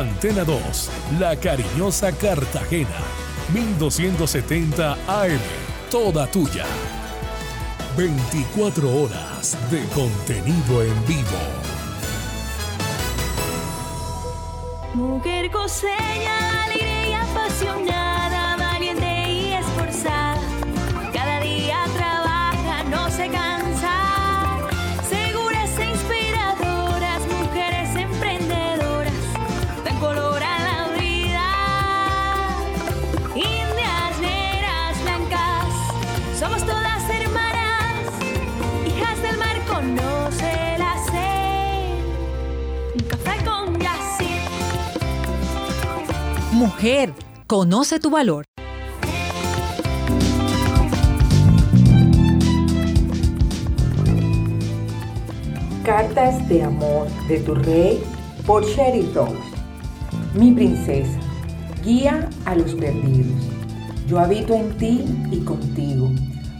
Antena 2, La Cariñosa Cartagena, 1270 AM, toda tuya. 24 horas de contenido en vivo. Mujer coseña, alegre y apasionada, Mujer, conoce tu valor. Cartas de amor de tu rey por Sherry Rose. Mi princesa, guía a los perdidos. Yo habito en ti y contigo,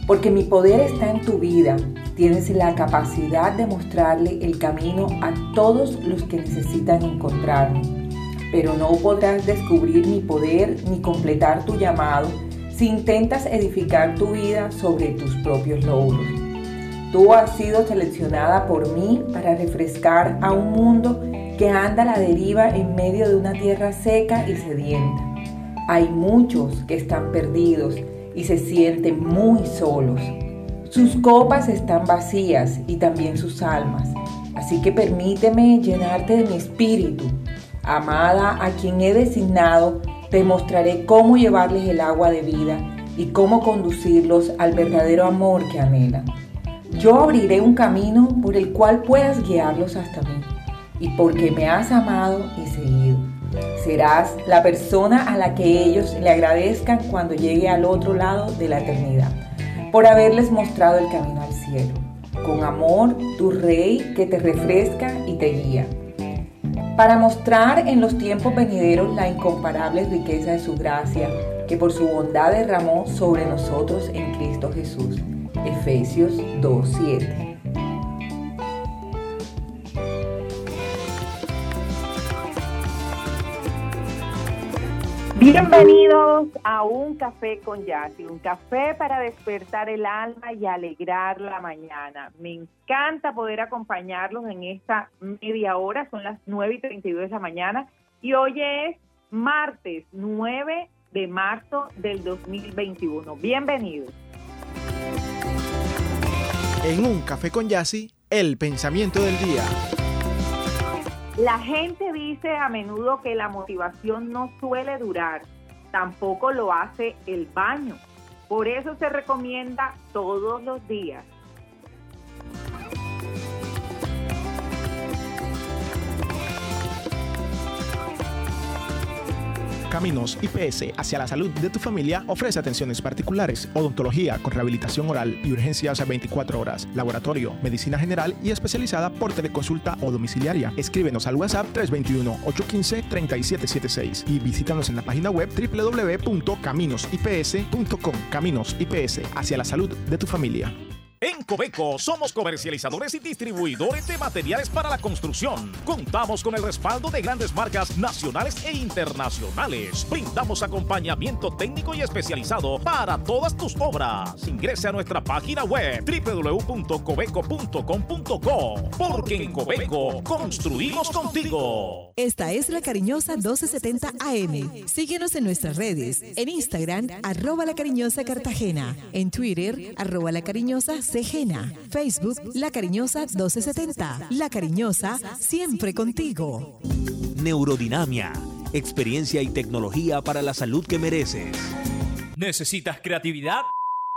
porque mi poder está en tu vida. Tienes la capacidad de mostrarle el camino a todos los que necesitan encontrarme. Pero no podrás descubrir mi poder ni completar tu llamado si intentas edificar tu vida sobre tus propios logros. Tú has sido seleccionada por mí para refrescar a un mundo que anda a la deriva en medio de una tierra seca y sedienta. Hay muchos que están perdidos y se sienten muy solos. Sus copas están vacías y también sus almas. Así que permíteme llenarte de mi espíritu. Amada a quien he designado, te mostraré cómo llevarles el agua de vida y cómo conducirlos al verdadero amor que anhelan. Yo abriré un camino por el cual puedas guiarlos hasta mí. Y porque me has amado y seguido. Serás la persona a la que ellos le agradezcan cuando llegue al otro lado de la eternidad. Por haberles mostrado el camino al cielo. Con amor, tu rey que te refresca y te guía. Para mostrar en los tiempos venideros la incomparable riqueza de su gracia que por su bondad derramó sobre nosotros en Cristo Jesús. Efesios 2.7. Bienvenidos a un café con Yassi, un café para despertar el alma y alegrar la mañana. Me encanta poder acompañarlos en esta media hora, son las 9 y 32 de la mañana y hoy es martes 9 de marzo del 2021. Bienvenidos. En un café con Yassi, el pensamiento del día. La gente dice a menudo que la motivación no suele durar, tampoco lo hace el baño. Por eso se recomienda todos los días. Caminos IPS hacia la salud de tu familia ofrece atenciones particulares, odontología con rehabilitación oral y urgencias a 24 horas, laboratorio, medicina general y especializada por teleconsulta o domiciliaria. Escríbenos al WhatsApp 321-815-3776 y visítanos en la página web www.caminosips.com. Caminos IPS hacia la salud de tu familia. En Cobeco somos comercializadores y distribuidores de materiales para la construcción. Contamos con el respaldo de grandes marcas nacionales e internacionales. Brindamos acompañamiento técnico y especializado para todas tus obras. Ingrese a nuestra página web www.cobeco.com.co porque en Cobeco construimos contigo. Esta es la cariñosa 1270 AM. Síguenos en nuestras redes. En Instagram, arroba la cariñosa Cartagena. En Twitter, arroba la cariñosa Cegena. Facebook, la cariñosa 1270. La cariñosa, siempre contigo. Neurodinamia, experiencia y tecnología para la salud que mereces. ¿Necesitas creatividad?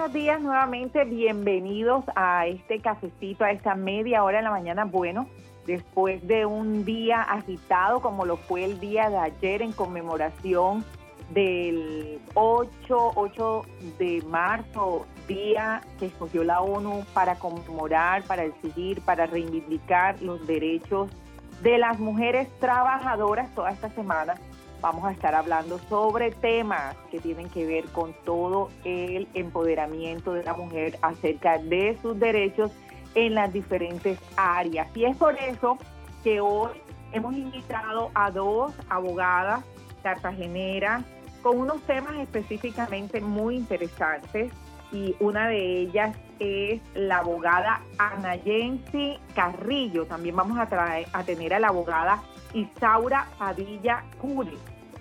Buenos días nuevamente, bienvenidos a este cafecito, a esta media hora de la mañana. Bueno, después de un día agitado como lo fue el día de ayer en conmemoración del 8, 8 de marzo, día que escogió la ONU para conmemorar, para exigir, para reivindicar los derechos de las mujeres trabajadoras toda esta semana. Vamos a estar hablando sobre temas que tienen que ver con todo el empoderamiento de la mujer acerca de sus derechos en las diferentes áreas. Y es por eso que hoy hemos invitado a dos abogadas cartageneras con unos temas específicamente muy interesantes y una de ellas es la abogada Ana Yensi Carrillo. También vamos a, traer, a tener a la abogada Isaura Padilla Cure.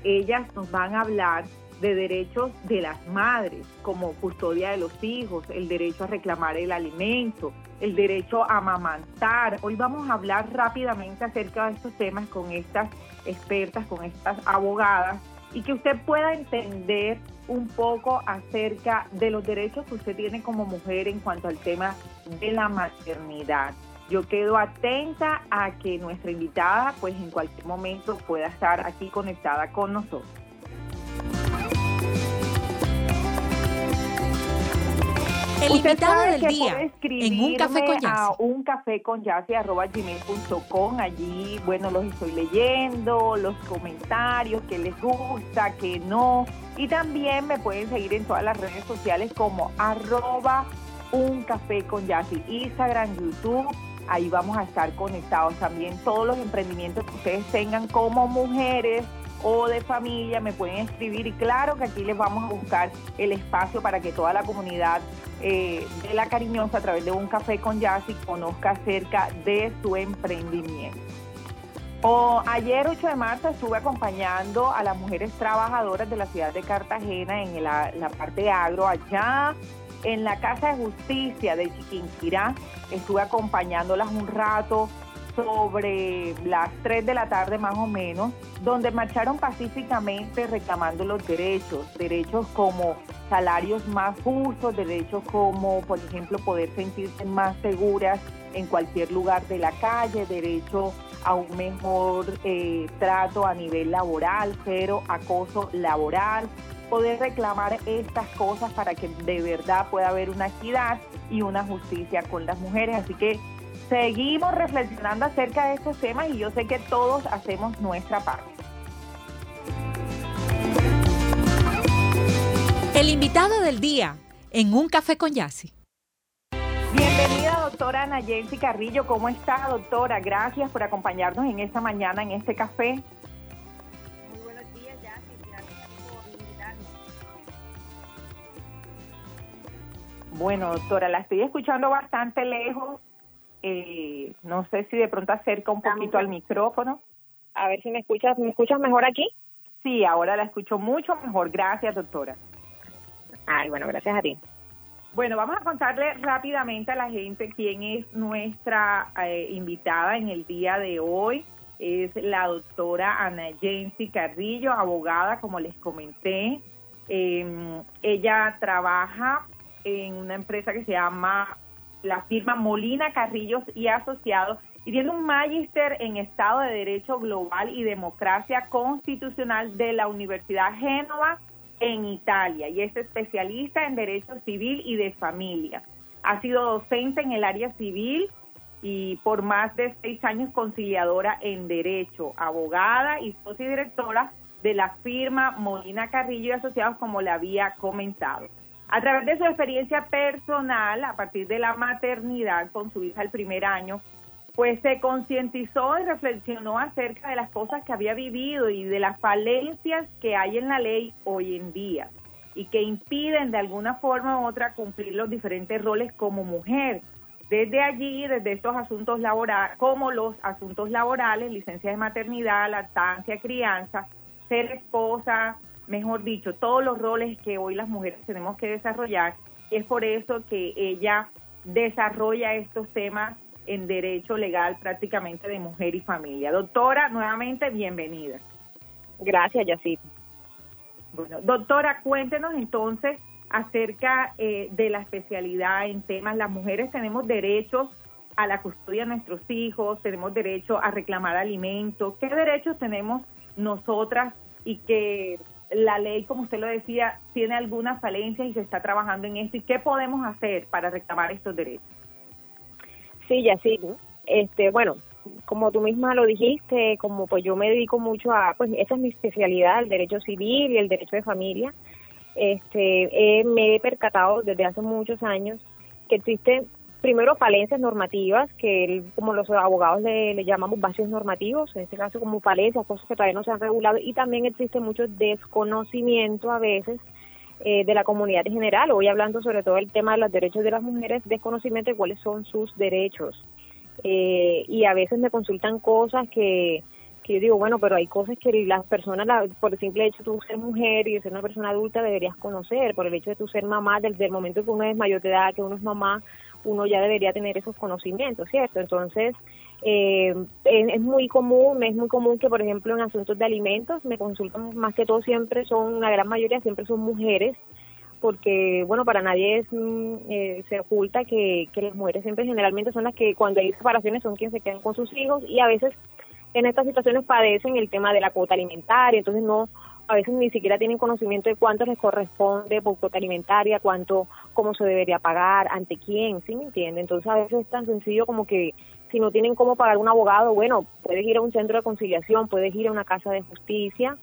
Ellas nos van a hablar de derechos de las madres, como custodia de los hijos, el derecho a reclamar el alimento, el derecho a amamantar. Hoy vamos a hablar rápidamente acerca de estos temas con estas expertas, con estas abogadas, y que usted pueda entender un poco acerca de los derechos que usted tiene como mujer en cuanto al tema de la maternidad. Yo quedo atenta a que nuestra invitada, pues en cualquier momento pueda estar aquí conectada con nosotros. El Usted invitado sabe del que día puede en un café con a un café con gmail.com. Allí, bueno, los estoy leyendo, los comentarios, que les gusta, que no. Y también me pueden seguir en todas las redes sociales como arroba un café con Yassi, Instagram, YouTube. Ahí vamos a estar conectados también. Todos los emprendimientos que ustedes tengan como mujeres o de familia me pueden escribir y claro que aquí les vamos a buscar el espacio para que toda la comunidad eh, de La Cariñosa a través de un café con Yassi conozca acerca de su emprendimiento. O, ayer 8 de marzo estuve acompañando a las mujeres trabajadoras de la ciudad de Cartagena en la, la parte agro allá en la Casa de Justicia de Chiquinquirá. Estuve acompañándolas un rato sobre las 3 de la tarde más o menos, donde marcharon pacíficamente reclamando los derechos, derechos como salarios más justos, derechos como, por ejemplo, poder sentirse más seguras en cualquier lugar de la calle, derecho a un mejor eh, trato a nivel laboral, cero acoso laboral, poder reclamar estas cosas para que de verdad pueda haber una equidad y una justicia con las mujeres. Así que seguimos reflexionando acerca de estos temas y yo sé que todos hacemos nuestra parte. El invitado del día en un café con Yassi. Bienvenida, doctora Ana Jensi Carrillo. ¿Cómo está, doctora? Gracias por acompañarnos en esta mañana en este café. Bueno, doctora, la estoy escuchando bastante lejos. Eh, no sé si de pronto acerca un poquito al micrófono. A ver si me escuchas. ¿Me escuchas mejor aquí? Sí, ahora la escucho mucho mejor. Gracias, doctora. Ay, bueno, gracias a ti. Bueno, vamos a contarle rápidamente a la gente quién es nuestra eh, invitada en el día de hoy. Es la doctora Ana Jensi Carrillo, abogada, como les comenté. Eh, ella trabaja en una empresa que se llama la firma Molina Carrillos y Asociados y tiene un magíster en Estado de Derecho Global y Democracia Constitucional de la Universidad Génova en Italia y es especialista en Derecho Civil y de Familia. Ha sido docente en el área civil y por más de seis años conciliadora en Derecho, abogada y socia directora de la firma Molina Carrillo y Asociados, como le había comentado. A través de su experiencia personal, a partir de la maternidad con su hija el primer año, pues se concientizó y reflexionó acerca de las cosas que había vivido y de las falencias que hay en la ley hoy en día y que impiden de alguna forma u otra cumplir los diferentes roles como mujer. Desde allí, desde estos asuntos laborales, como los asuntos laborales, licencia de maternidad, lactancia, crianza, ser esposa, mejor dicho, todos los roles que hoy las mujeres tenemos que desarrollar. Y es por eso que ella desarrolla estos temas en derecho legal prácticamente de mujer y familia. Doctora, nuevamente bienvenida. Gracias, Yacit. Bueno, doctora, cuéntenos entonces acerca eh, de la especialidad en temas. Las mujeres tenemos derechos a la custodia de nuestros hijos, tenemos derecho a reclamar alimentos. ¿Qué derechos tenemos nosotras y que la ley, como usted lo decía, tiene algunas falencias y se está trabajando en esto? ¿Y qué podemos hacer para reclamar estos derechos? Sí, ya sí. Este, bueno, como tú misma lo dijiste, como pues yo me dedico mucho a, pues esa es mi especialidad, el derecho civil y el derecho de familia. Este, me he percatado desde hace muchos años que existen primero falencias normativas, que como los abogados le, llamamos vacíos normativos, en este caso como falencias, cosas que todavía no se han regulado, y también existe mucho desconocimiento a veces eh, de la comunidad en general. Hoy hablando sobre todo el tema de los derechos de las mujeres, desconocimiento de cuáles son sus derechos. Eh, y a veces me consultan cosas que, que yo digo, bueno, pero hay cosas que las personas, por el simple hecho de tú ser mujer y de ser una persona adulta, deberías conocer, por el hecho de tú ser mamá, desde el momento que uno es mayor de edad, que uno es mamá, uno ya debería tener esos conocimientos, ¿cierto? Entonces, eh, es, muy común, es muy común que, por ejemplo, en asuntos de alimentos me consultan más que todo siempre son, la gran mayoría siempre son mujeres, porque, bueno, para nadie es, mm, eh, se oculta que, que las mujeres siempre generalmente son las que cuando hay separaciones son quienes se quedan con sus hijos y a veces en estas situaciones padecen el tema de la cuota alimentaria, entonces no a veces ni siquiera tienen conocimiento de cuánto les corresponde por cuota alimentaria, cuánto, cómo se debería pagar, ante quién, ¿sí me entiende? Entonces a veces es tan sencillo como que si no tienen cómo pagar un abogado, bueno, puedes ir a un centro de conciliación, puedes ir a una casa de justicia,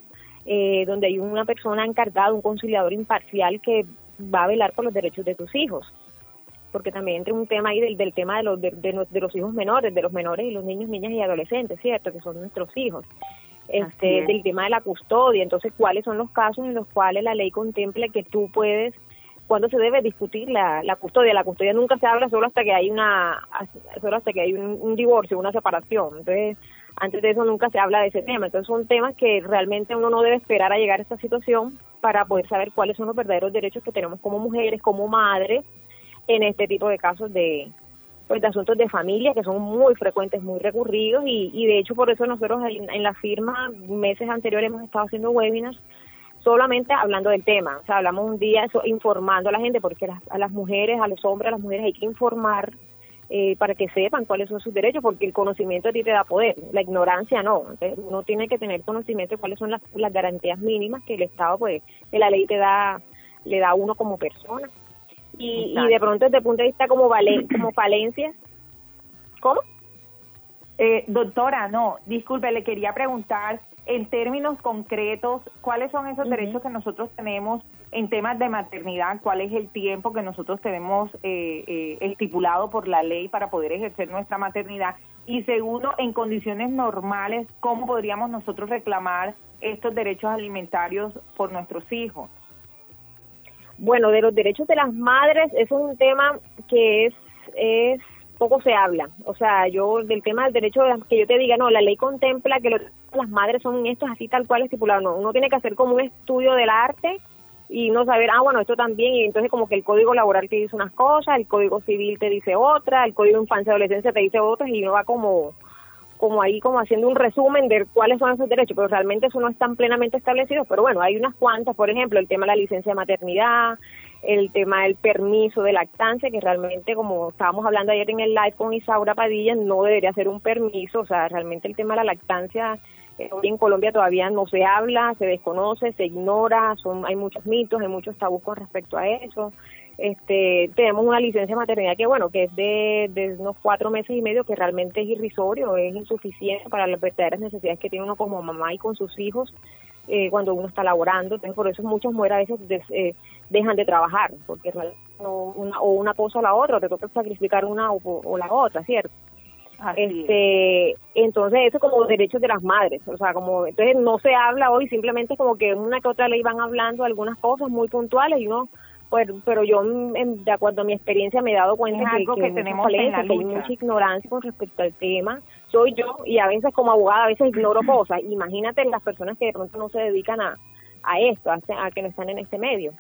eh, donde hay una persona encargada, un conciliador imparcial que va a velar por los derechos de tus hijos. Porque también entra un tema ahí del, del tema de los, de, de los hijos menores, de los menores y los niños, niñas y adolescentes, ¿cierto? Que son nuestros hijos este, del tema de la custodia. Entonces, ¿cuáles son los casos en los cuales la ley contempla que tú puedes, cuando se debe discutir la, la custodia? La custodia nunca se habla solo hasta que hay una, solo hasta que hay un, divorcio, una separación. Entonces, antes de eso nunca se habla de ese tema. Entonces, son temas que realmente uno no debe esperar a llegar a esta situación para poder saber cuáles son los verdaderos derechos que tenemos como mujeres, como madres, en este tipo de casos de, pues de asuntos de familia que son muy frecuentes, muy recurridos y, y de hecho por eso nosotros en, la firma meses anteriores hemos estado haciendo webinars solamente hablando del tema, o sea, hablamos un día eso, informando a la gente porque a las mujeres, a los hombres, a las mujeres hay que informar eh, para que sepan cuáles son sus derechos porque el conocimiento a ti te da poder, la ignorancia no, Entonces, uno tiene que tener conocimiento de cuáles son las, las garantías mínimas que el Estado pues, que la ley te da, le da a uno como persona y, y de pronto desde el punto de vista como, vale, como falencia, ¿cómo? Eh, doctora, no, disculpe, le quería preguntar en términos concretos, ¿cuáles son esos derechos que nosotros tenemos en temas de maternidad? ¿Cuál es el tiempo que nosotros tenemos eh, eh, estipulado por la ley para poder ejercer nuestra maternidad? Y segundo, en condiciones normales, ¿cómo podríamos nosotros reclamar estos derechos alimentarios por nuestros hijos? Bueno, de los derechos de las madres es un tema que es, es poco se habla. O sea, yo del tema del derecho de que yo te diga, no, la ley contempla que las madres son estos así tal cual estipulado. No, uno tiene que hacer como un estudio del arte y no saber, ah, bueno, esto también, y entonces como que el código laboral te dice unas cosas, el código civil te dice otra, el código infancia y adolescencia te dice otras y uno va como como ahí como haciendo un resumen de cuáles son esos derechos, pero realmente eso no están plenamente establecidos, pero bueno, hay unas cuantas, por ejemplo, el tema de la licencia de maternidad, el tema del permiso de lactancia, que realmente, como estábamos hablando ayer en el live con Isaura Padilla, no debería ser un permiso, o sea, realmente el tema de la lactancia eh, hoy en Colombia todavía no se habla, se desconoce, se ignora, son hay muchos mitos, hay muchos tabús con respecto a eso este, tenemos una licencia de maternidad que, bueno, que es de, unos cuatro meses y medio, que realmente es irrisorio, es insuficiente para las verdaderas necesidades que tiene uno como mamá y con sus hijos eh, cuando uno está laborando. Entonces, por eso muchas mujeres a veces eh, dejan de trabajar, porque una, o una cosa o la otra, o te toca sacrificar una o, la otra, ¿cierto? este entonces eso como derechos de las madres o sea como entonces no se habla hoy simplemente como que una que otra ley van hablando algunas cosas muy puntuales y uno pues, pero yo, de acuerdo a mi experiencia, me he dado cuenta que, que, tenemos que hay mucha ignorancia con respecto al tema. Soy yo, y a veces como abogada, a veces ignoro cosas. Imagínate las personas que de pronto no se dedican a, a esto, a, que no están en este medio.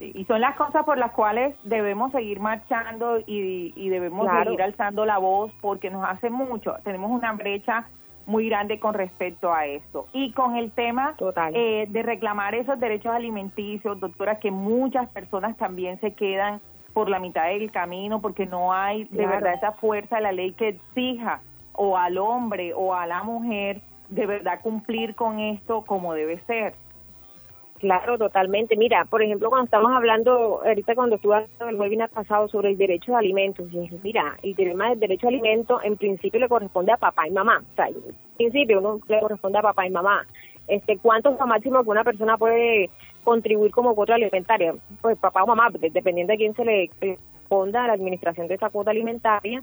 y son las cosas por las cuales debemos seguir marchando y, y debemos seguir alzando la voz porque nos hace mucho. Tenemos una brecha muy grande con respecto a esto. Y con el tema eh, de reclamar esos derechos alimenticios, doctora, que muchas personas también se quedan por la mitad del camino porque no hay de verdad esa fuerza de la ley que exija o al hombre o a la mujer de verdad cumplir con esto como debe ser. Claro, totalmente. Mira, por ejemplo, cuando estamos hablando, ahorita cuando estuve hablando el webinar pasado sobre el derecho de alimentos, mira, el tema del derecho a alimentos en principio le corresponde a papá y mamá. O sea, en principio uno le corresponde a papá y mamá. Este, ¿Cuánto es máximo que una persona puede contribuir como cuota alimentaria? Pues papá o mamá, dependiendo de quién se le responda a la administración de esa cuota alimentaria,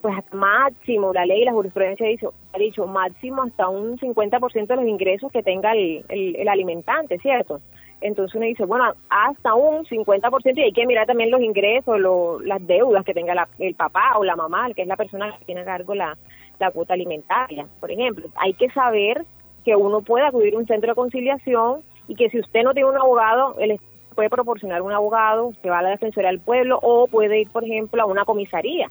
pues máximo, la ley y la jurisprudencia ha dicho, ha dicho máximo hasta un 50% de los ingresos que tenga el, el, alimentante, ¿cierto? Entonces uno dice, bueno, hasta un 50% y hay que mirar también los ingresos, las deudas que tenga el papá o la mamá, que es la persona que tiene a cargo la, la cuota alimentaria, por ejemplo. Hay que saber que uno puede acudir a un centro de conciliación y que si usted no tiene un abogado, él puede proporcionar un abogado que va a la Defensoría del Pueblo o puede ir, por ejemplo, a una comisaría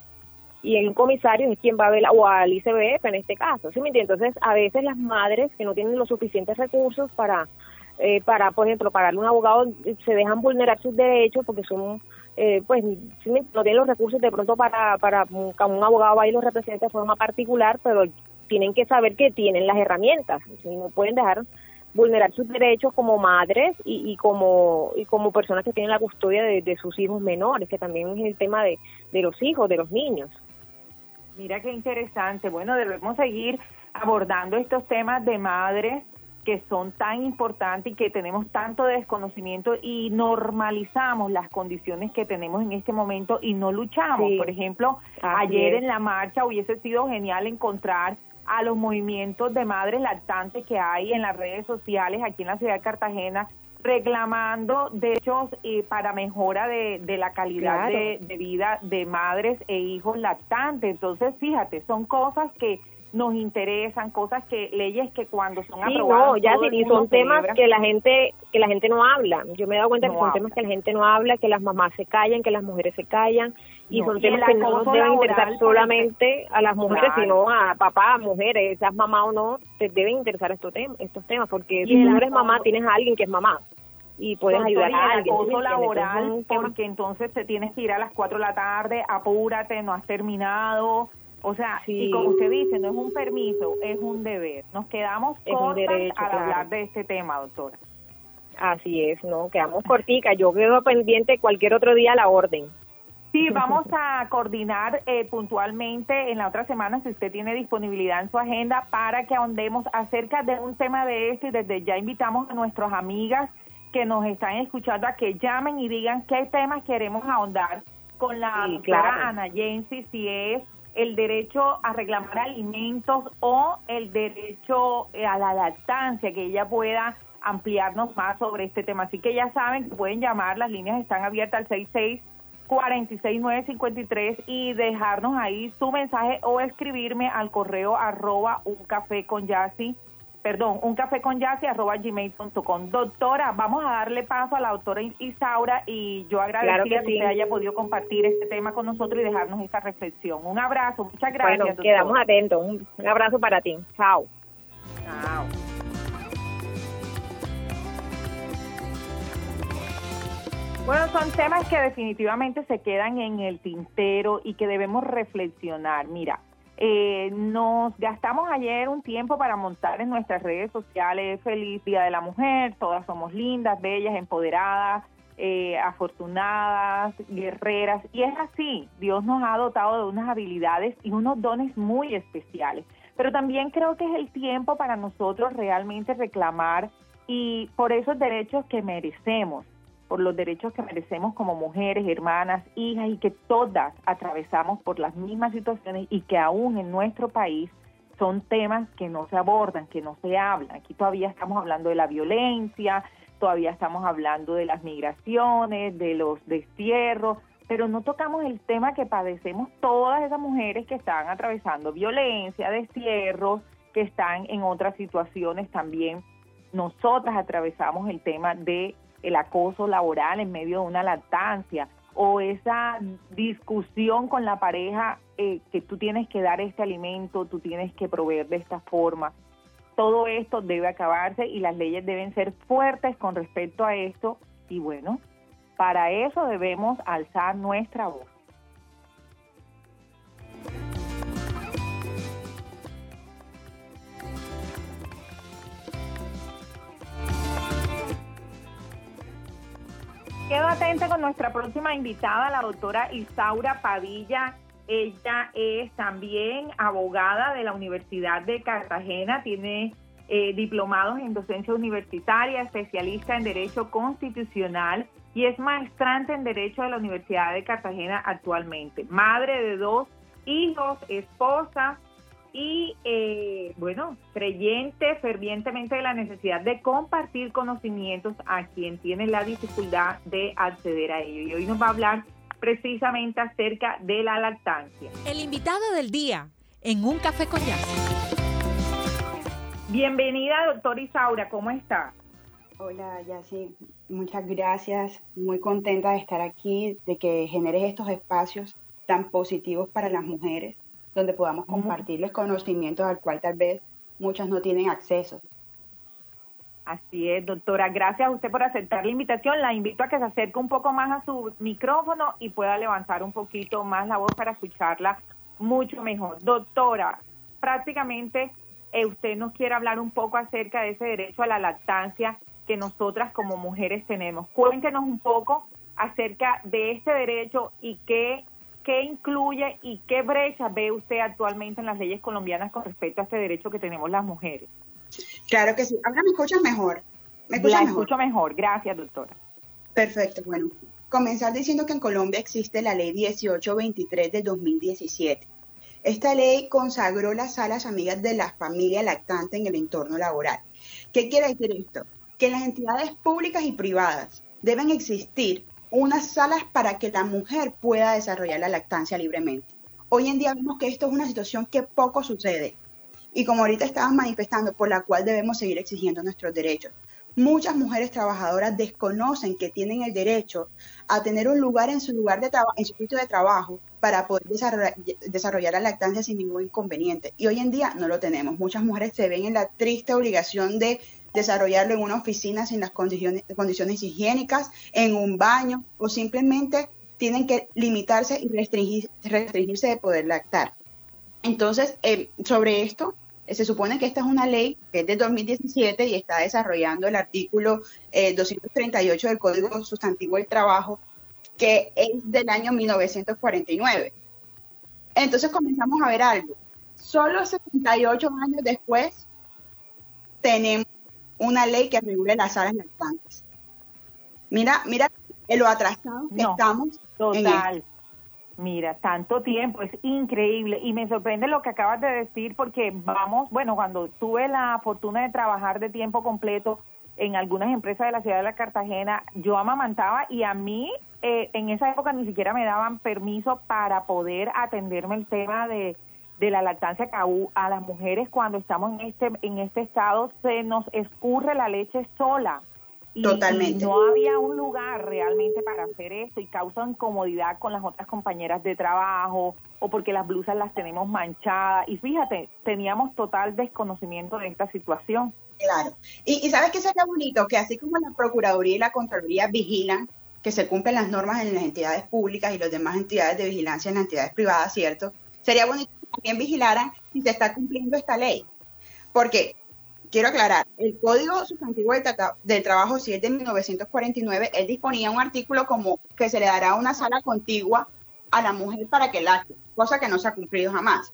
y el comisario es quien va a ver, o al ICBF en este caso, ¿sí me entiendes? Entonces, a veces las madres que no tienen los suficientes recursos para, eh, para por ejemplo, pagarle un abogado, se dejan vulnerar sus derechos porque son, eh, pues, no tienen los recursos de pronto para, para un, un abogado va y los represente de forma particular, pero tienen que saber que tienen las herramientas, y no pueden dejar vulnerar sus derechos como madres y, y, como y como personas que tienen la custodia de, de, sus hijos menores, que también es el tema de, de los hijos, de los niños. Mira qué interesante. Bueno, debemos seguir abordando estos temas de madres que son tan importantes y que tenemos tanto desconocimiento y normalizamos las condiciones que tenemos en este momento y no luchamos. Por ejemplo, ayer en la marcha hubiese sido genial encontrar a los movimientos de madres lactantes que hay en las redes sociales aquí en la ciudad de Cartagena reclamando derechos eh, para mejora de, la calidad de, vida de madres e hijos lactantes. Entonces, fíjate, son cosas que nos interesan, cosas que leyes que cuando son sí, aprobadas no, ya sí, son temas que la gente que la gente no habla. Yo me he dado cuenta que son temas que la gente no habla, que las mamás se callan, que las mujeres se callan y son temas que no deben interesar solamente a las mujeres, sino a papá, mujeres, seas mamá o no, te deben interesar estos temas, estos temas porque si no eres mamá tienes a alguien que es mamá y puedes ayudar a alguien. acoso laboral, porque entonces te tienes que ir a las 4 de la tarde, apúrate, no has terminado. O sea, y como usted dice, no es un permiso, es un deber. Nos quedamos es al hablar de este tema, doctora. Así es, ¿no? Quedamos cortica. Yo quedo pendiente cualquier otro día a la orden. Sí, vamos a coordinar eh, puntualmente en la otra semana, si usted tiene disponibilidad en su agenda, para que ahondemos acerca de un tema de este y desde ya invitamos a nuestras amigas que nos están escuchando a que llamen y digan qué temas queremos ahondar con la doctora Ana Jensi, si es el derecho a reclamar alimentos o el derecho eh, a la lactancia, que ella pueda ampliarnos más sobre este tema. Así que ya saben que pueden llamar, las líneas están abiertas al 66 46953 y dejarnos ahí su mensaje o escribirme al correo arroba un café con Yasi perdón, un café con arroba gmail.com. Doctora, vamos a darle paso a la doctora Isaura y yo agradecería que, usted haya podido compartir este tema con nosotros y dejarnos esta reflexión. Un abrazo, muchas gracias. Bueno, quedamos atentos. Un, un abrazo para ti. Chao. Chao. Bueno, son temas que definitivamente se quedan en el tintero y que debemos reflexionar. Mira, eh, nos gastamos ayer un tiempo para montar en nuestras redes sociales Feliz Día de la Mujer, todas somos lindas, bellas, empoderadas, eh, afortunadas, guerreras, y es así, Dios nos ha dotado de unas habilidades y unos dones muy especiales, pero también creo que es el tiempo para nosotros realmente reclamar y por esos derechos que merecemos por los derechos que merecemos como mujeres, hermanas, hijas y que todas atravesamos por las mismas situaciones y que aún en nuestro país son temas que no se abordan, que no se hablan. Aquí todavía estamos hablando de la violencia, todavía estamos hablando de las migraciones, de los destierros, pero no tocamos el tema que padecemos todas esas mujeres que están atravesando violencia, destierros, que están en otras situaciones también. Nosotras atravesamos el tema de el acoso laboral en medio de una lactancia o esa discusión con la pareja eh, que tú tienes que dar este alimento, tú tienes que proveer de esta forma. Todo esto debe acabarse y las leyes deben ser fuertes con respecto a esto y bueno, para eso debemos alzar nuestra voz. Quedo atenta con nuestra próxima invitada, la doctora Isaura Padilla. Ella es también abogada de la Universidad de Cartagena, tiene eh, diplomados en docencia universitaria, especialista en Derecho Constitucional y es maestrante en Derecho de la Universidad de Cartagena actualmente. Madre de dos hijos, esposa, y eh, bueno, creyente fervientemente de la necesidad de compartir conocimientos a quien tiene la dificultad de acceder a ello. Y hoy nos va a hablar precisamente acerca de la lactancia. El invitado del día en un café con. Bienvenida, doctora Isaura, ¿cómo está? Hola, Yassi, muchas gracias. Muy contenta de estar aquí, de que generes estos espacios tan positivos para las mujeres donde podamos compartirles conocimientos al cual tal vez muchas no tienen acceso. Así es, doctora. Gracias a usted por aceptar la invitación. La invito a que se acerque un poco más a su micrófono y pueda levantar un poquito más la voz para escucharla mucho mejor. Doctora, prácticamente eh, usted nos quiere hablar un poco acerca de ese derecho a la lactancia que nosotras como mujeres tenemos. Cuéntenos un poco acerca de este derecho y qué ¿qué incluye y qué brecha ve usted actualmente en las leyes colombianas con respecto a este derecho que tenemos las mujeres? Claro que sí. Ahora me escuchas mejor. ¿Me La mejor? escucho mejor. Gracias, doctora. Perfecto. Bueno, comenzar diciendo que en Colombia existe la ley 1823 de 2017. Esta ley consagró las salas amigas de la familia lactante en el entorno laboral. ¿Qué quiere decir esto? Que las entidades públicas y privadas deben existir unas salas para que la mujer pueda desarrollar la lactancia libremente. Hoy en día vemos que esto es una situación que poco sucede y como ahorita estabas manifestando, por la cual debemos seguir exigiendo nuestros derechos. Muchas mujeres trabajadoras desconocen que tienen el derecho a tener un lugar en su lugar de en su sitio de trabajo, para poder desarrollar, desarrollar la lactancia sin ningún inconveniente. Y hoy en día no lo tenemos. Muchas mujeres se ven en la triste obligación de desarrollarlo en una oficina sin las condiciones, condiciones higiénicas, en un baño o simplemente tienen que limitarse y restringirse de poder lactar. Entonces, eh, sobre esto, se supone que esta es una ley que es de 2017 y está desarrollando el artículo 238 eh, del Código Sustantivo del Trabajo, que es del año 1949. Entonces comenzamos a ver algo. Solo 78 años después tenemos una ley que regule las salas lactantes. Mira, mira lo atrasados que estamos. Total. Mira, tanto tiempo, es increíble y me sorprende lo que acabas de decir porque vamos, bueno, cuando tuve la fortuna de trabajar de tiempo completo en algunas empresas de la ciudad de la Cartagena, yo amamantaba y a mí eh, en esa época ni siquiera me daban permiso para poder atenderme el tema de de la lactancia a las mujeres cuando estamos en este en este estado se nos escurre la leche sola. Y, Totalmente. no había un lugar realmente para hacer eso y causa incomodidad con las otras compañeras de trabajo o porque las blusas las tenemos manchadas. Y fíjate teníamos total desconocimiento de esta situación. Claro. Y, y sabes que sería bonito que así como la procuraduría y la contraloría vigilan que se cumplen las normas en las entidades públicas y las demás entidades de vigilancia en las entidades privadas cierto sería bonito también vigilaran si se está cumpliendo esta ley. Porque, quiero aclarar, el Código Sustantivo del, Trabajo, si es de 1949, él disponía un artículo como que se le dará una sala contigua a la mujer para que lacte, cosa que no se ha cumplido jamás.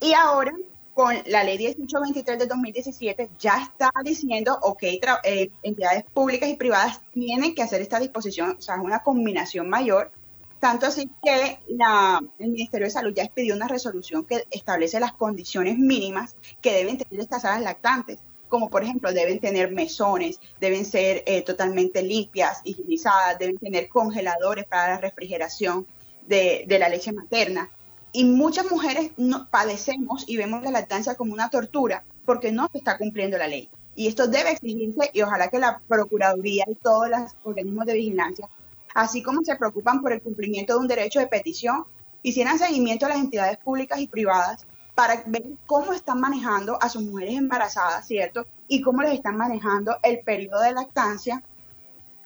Y ahora, con la ley 1823 de 2017, ya está diciendo, ok, eh, entidades públicas y privadas tienen que hacer esta disposición, o sea, es una combinación mayor tanto así que el Ministerio de Salud ya expidió una resolución que establece las condiciones mínimas que deben tener estas salas lactantes, como por ejemplo deben tener mesones, deben ser eh, totalmente limpias, higienizadas, deben tener congeladores para la refrigeración de, la leche materna. Y muchas mujeres no, padecemos y vemos la lactancia como una tortura porque no se está cumpliendo la ley. Y esto debe exigirse y ojalá que la Procuraduría y todos los organismos de vigilancia así como se preocupan por el cumplimiento de un derecho de petición, hicieran seguimiento a las entidades públicas y privadas para ver cómo están manejando a sus mujeres embarazadas, ¿cierto? Y cómo les están manejando el periodo de lactancia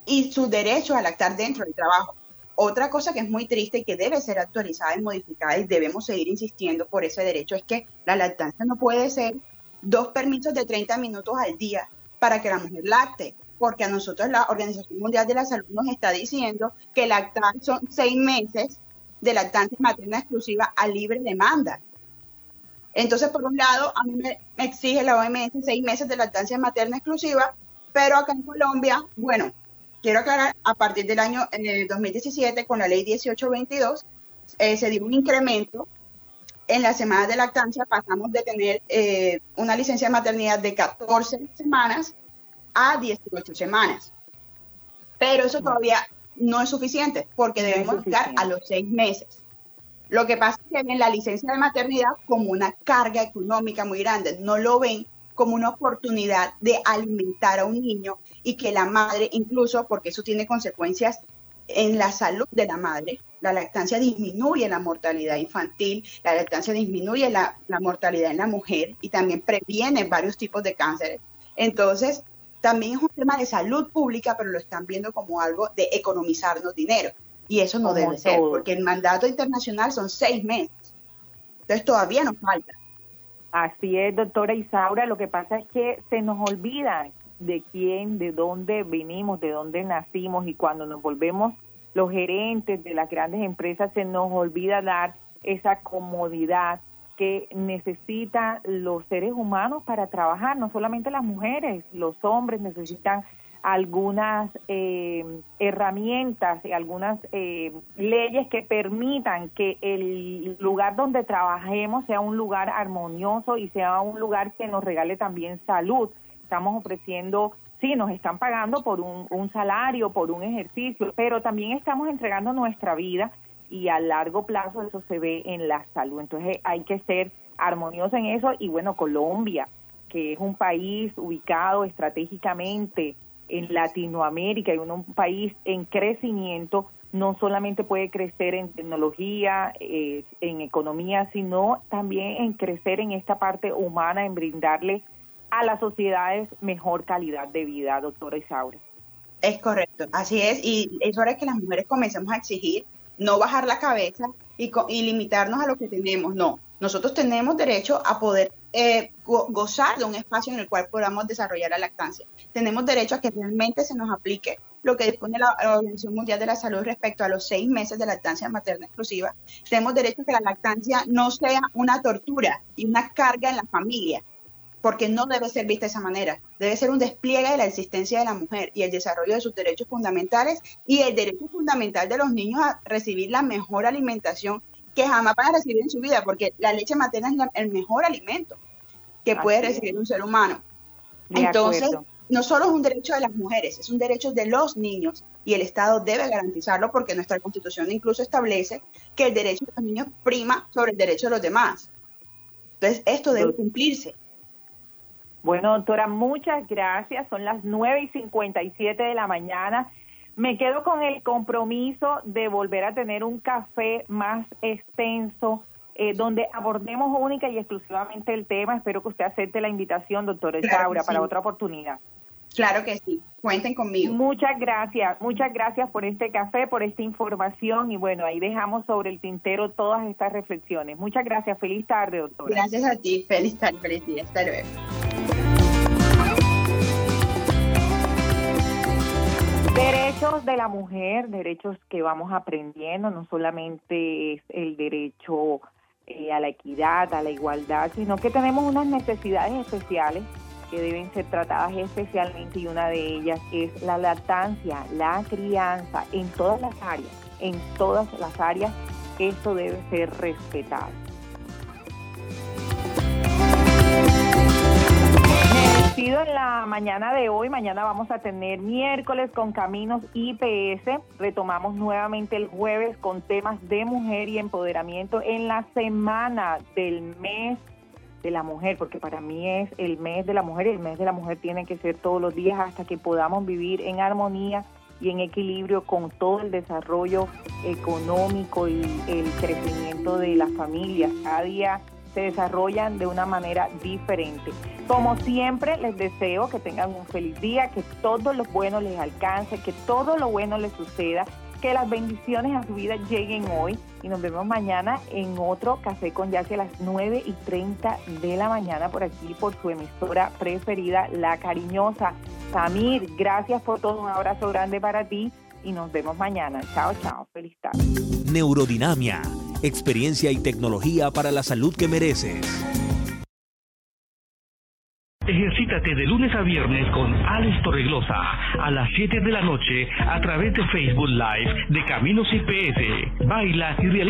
y su derecho a lactar dentro del trabajo. Otra cosa que es muy triste y que debe ser actualizada y modificada y debemos seguir insistiendo por ese derecho es que la lactancia no puede ser dos permisos de 30 minutos al día para que la mujer lacte, porque a nosotros la Organización Mundial de la Salud nos está diciendo que lactar son seis meses de lactancia materna exclusiva a libre demanda. Entonces, por un lado, a mí me exige la OMS seis meses de lactancia materna exclusiva, pero acá en Colombia, bueno, quiero aclarar, a partir del año en el 2017, con la ley 1822, eh, se dio un incremento en las semanas de lactancia pasamos de tener eh, una licencia de maternidad de 14 semanas a 18 semanas. Pero eso todavía no es suficiente porque debemos llegar a los seis meses. Lo que pasa es que ven la licencia de maternidad como una carga económica muy grande, no lo ven como una oportunidad de alimentar a un niño y que la madre, incluso porque eso tiene consecuencias en la salud de la madre, la lactancia disminuye la mortalidad infantil, la lactancia disminuye la, mortalidad en la mujer y también previene varios tipos de cánceres. Entonces, también es un tema de salud pública, pero lo están viendo como algo de economizarnos dinero. Y eso no debe ser, porque el mandato internacional son seis meses. Entonces, todavía nos falta. Así es, doctora Isaura. Lo que pasa es que se nos olvida de quién, de dónde venimos, de dónde nacimos y cuando nos volvemos los gerentes de las grandes empresas se nos olvida dar esa comodidad que necesitan los seres humanos para trabajar, no solamente las mujeres, los hombres necesitan algunas eh, herramientas y algunas eh, leyes que permitan que el lugar donde trabajemos sea un lugar armonioso y sea un lugar que nos regale también salud. Estamos ofreciendo sí, nos están pagando por un, salario, por un ejercicio, pero también estamos entregando nuestra vida y a largo plazo eso se ve en la salud. Entonces hay que ser armonioso en eso y bueno, Colombia, que es un país ubicado estratégicamente en Latinoamérica y un, país en crecimiento, no solamente puede crecer en tecnología, eh, en economía, sino también en crecer en esta parte humana, en brindarle a las sociedades mejor calidad de vida, doctora Isaura. Es correcto, así es, y es hora que las mujeres comencemos a exigir, no bajar la cabeza y, limitarnos a lo que tenemos, no. Nosotros tenemos derecho a poder eh, gozar de un espacio en el cual podamos desarrollar la lactancia. Tenemos derecho a que realmente se nos aplique lo que dispone la, Organización Mundial de la Salud respecto a los seis meses de lactancia materna exclusiva. Tenemos derecho a que la lactancia no sea una tortura y una carga en la familia, porque no debe ser vista de esa manera. Debe ser un despliegue de la existencia de la mujer y el desarrollo de sus derechos fundamentales y el derecho fundamental de los niños a recibir la mejor alimentación que jamás van a recibir en su vida, porque la leche materna es el mejor alimento que puede recibir un ser humano. Entonces, no solo es un derecho de las mujeres, es un derecho de los niños y el Estado debe garantizarlo porque nuestra constitución incluso establece que el derecho de los niños prima sobre el derecho de los demás. Entonces, esto debe cumplirse. Bueno, doctora, muchas gracias. Son las 9 y 57 de la mañana. Me quedo con el compromiso de volver a tener un café más extenso, eh, donde abordemos única y exclusivamente el tema. Espero que usted acepte la invitación, doctora Laura, para otra oportunidad. Claro que sí, cuenten conmigo. Muchas gracias, muchas gracias por este café, por esta información y bueno, ahí dejamos sobre el tintero todas estas reflexiones. Muchas gracias, feliz tarde, doctora. Gracias a ti, feliz tarde, feliz día, hasta luego. Derechos de la mujer, derechos que vamos aprendiendo, no solamente es el derecho eh, a la equidad, a la igualdad, sino que tenemos unas necesidades especiales que deben ser tratadas especialmente y una de ellas es la lactancia, la crianza, en todas las áreas, en todas las áreas, esto debe ser respetado. En la mañana de hoy. Mañana vamos a tener miércoles con Caminos IPS. Retomamos nuevamente el jueves con temas de mujer y empoderamiento en la semana del mes de la mujer, porque para mí es el mes de la mujer y el mes de la mujer tiene que ser todos los días hasta que podamos vivir en armonía y en equilibrio con todo el desarrollo económico y el crecimiento de las familias. Cada día se desarrollan de una manera diferente. Como siempre, les deseo que tengan un feliz día, que todo lo bueno les alcance, que todo lo bueno les suceda, que las bendiciones a su vida lleguen hoy y nos vemos mañana en otro Café con Yassi a las 9 y 30 de la mañana por aquí, por su emisora preferida, La Cariñosa. Samir, gracias por todo, un abrazo grande para ti y nos vemos mañana. Chao, chao, feliz tarde. Neurodinamia, experiencia y tecnología para la salud que mereces. Ejercítate de lunes a viernes con Alex Torreglosa a las 7 de la noche a través de Facebook Live de Caminos IPS. Baila y realiza